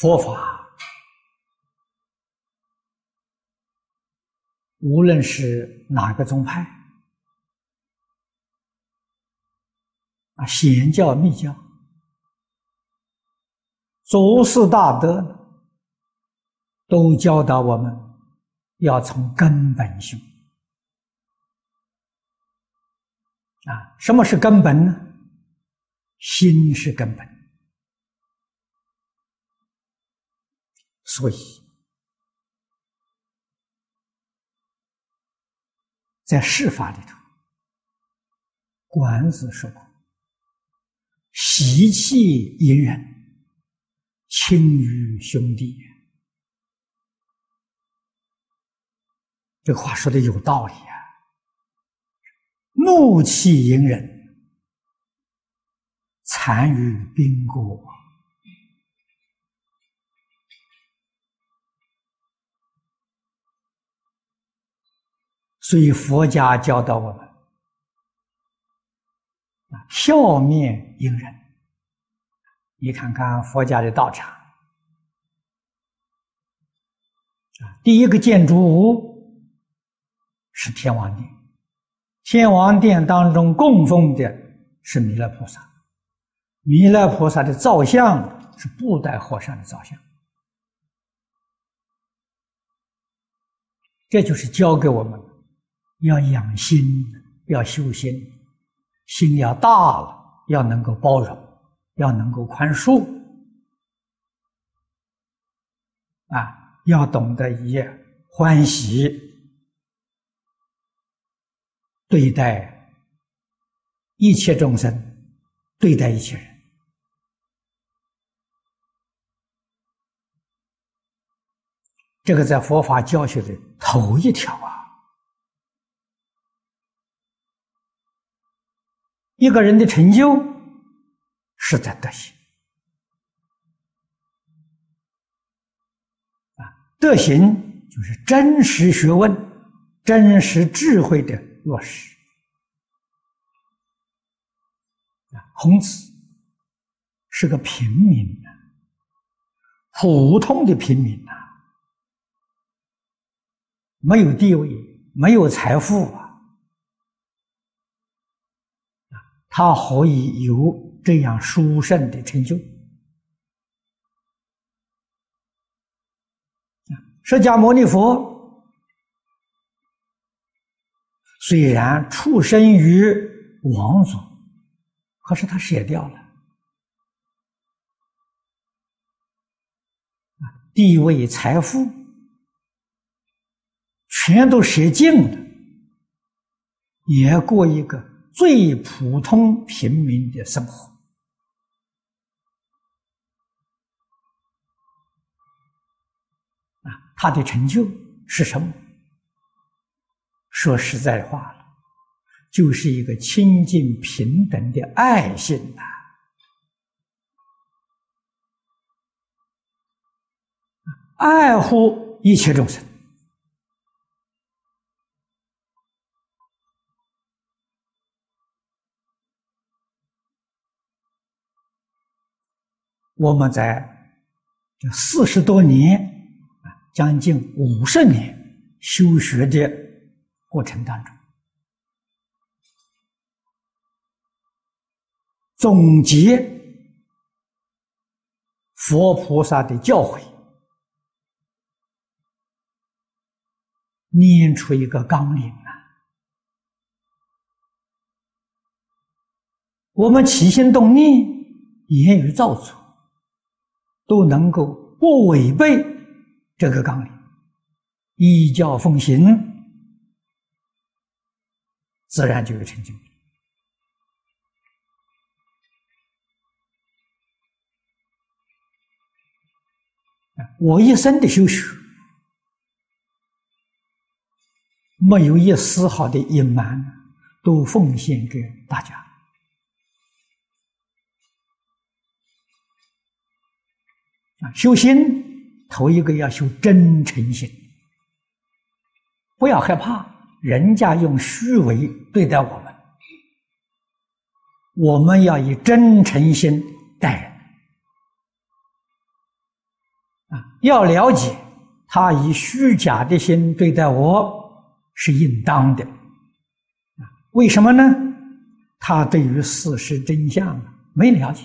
佛法，无论是哪个宗派，啊，显教、密教，祖师大德都教导我们要从根本修。啊，什么是根本呢？心是根本。所以，在世法里头，管子说过：“习气隐忍，亲于兄弟。”这话说的有道理啊！怒气隐忍，残于宾国。所以佛家教导我们啊，笑面迎人。你看看佛家的道场啊，第一个建筑物是天王殿，天王殿当中供奉的是弥勒菩萨，弥勒菩萨的造像是布袋和尚的造像，这就是教给我们。要养心，要修心，心要大了，要能够包容，要能够宽恕，啊，要懂得以欢喜对待一切众生，对待一切人。这个在佛法教学的头一条啊。一个人的成就是在德行啊，德行就是真实学问、真实智慧的落实啊。孔子是个平民啊，普通的平民呐，没有地位，没有财富啊。他何以有这样殊胜的成就？释迦牟尼佛虽然出生于王族，可是他舍掉了地位、财富，全都舍尽了，也过一个。最普通平民的生活啊，他的成就是什么？说实在话了，就是一个亲近平等的爱心呐，爱护一切众生。我们在这四十多年啊，将近五十年修学的过程当中，总结佛菩萨的教诲，念出一个纲领啊。我们起心动念、言语造作。都能够不违背这个纲领，依教奉行，自然就有成就。我一生的修学，没有一丝毫的隐瞒，都奉献给大家。啊，修心头一个要修真诚心，不要害怕人家用虚伪对待我们，我们要以真诚心待人。啊，要了解他以虚假的心对待我是应当的，为什么呢？他对于事实真相没了解，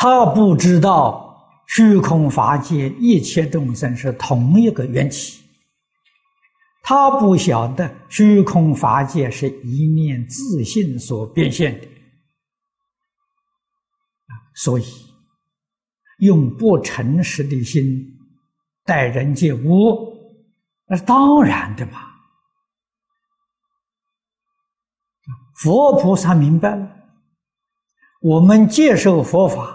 他不知道虚空法界一切众生是同一个缘起。他不晓得虚空法界是一念自信所变现的，所以用不诚实的心待人接物，那是当然的嘛。佛菩萨明白了，我们接受佛法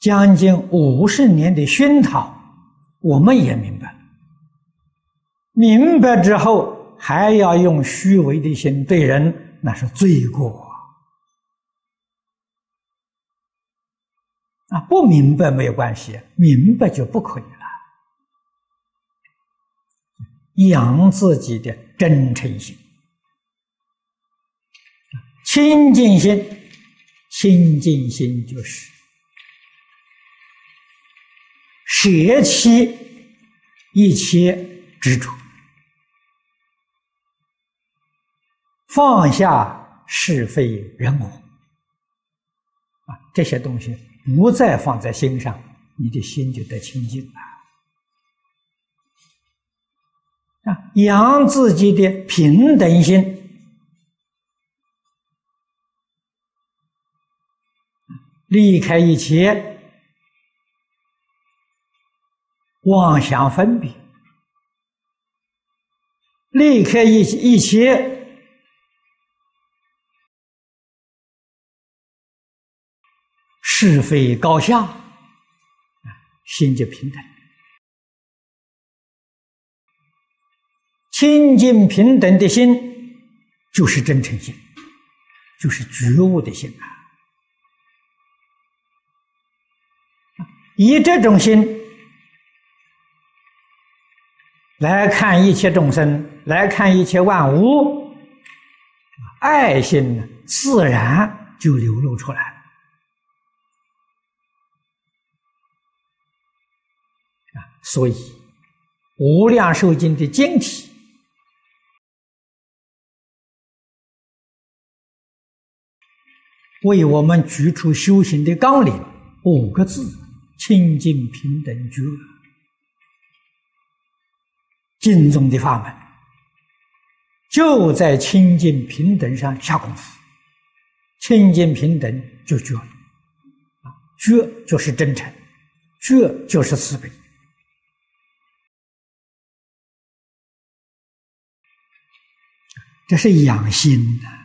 将近五十年的熏陶，我们也明白。明白之后，还要用虚伪的心对人，那是罪过啊！不明白没有关系，明白就不可以了。养自己的真诚心、清净心，清净心就是舍弃一切执着。放下是非人我啊，这些东西不再放在心上，你的心就得清净了啊！养自己的平等心，离开一切妄想分别，离开一一切。是非高下，心就平等。清净平等的心，就是真诚心，就是觉悟的心啊！以这种心来看一切众生，来看一切万物，爱心呢自然就流露出来。所以，《无量寿经》的经体为我们举出修行的纲领五个字：清净平等觉。敬宗的法门就在清净平等上下功夫，清净平等就觉了，啊，觉就是真诚，觉就是慈悲。这是养心的。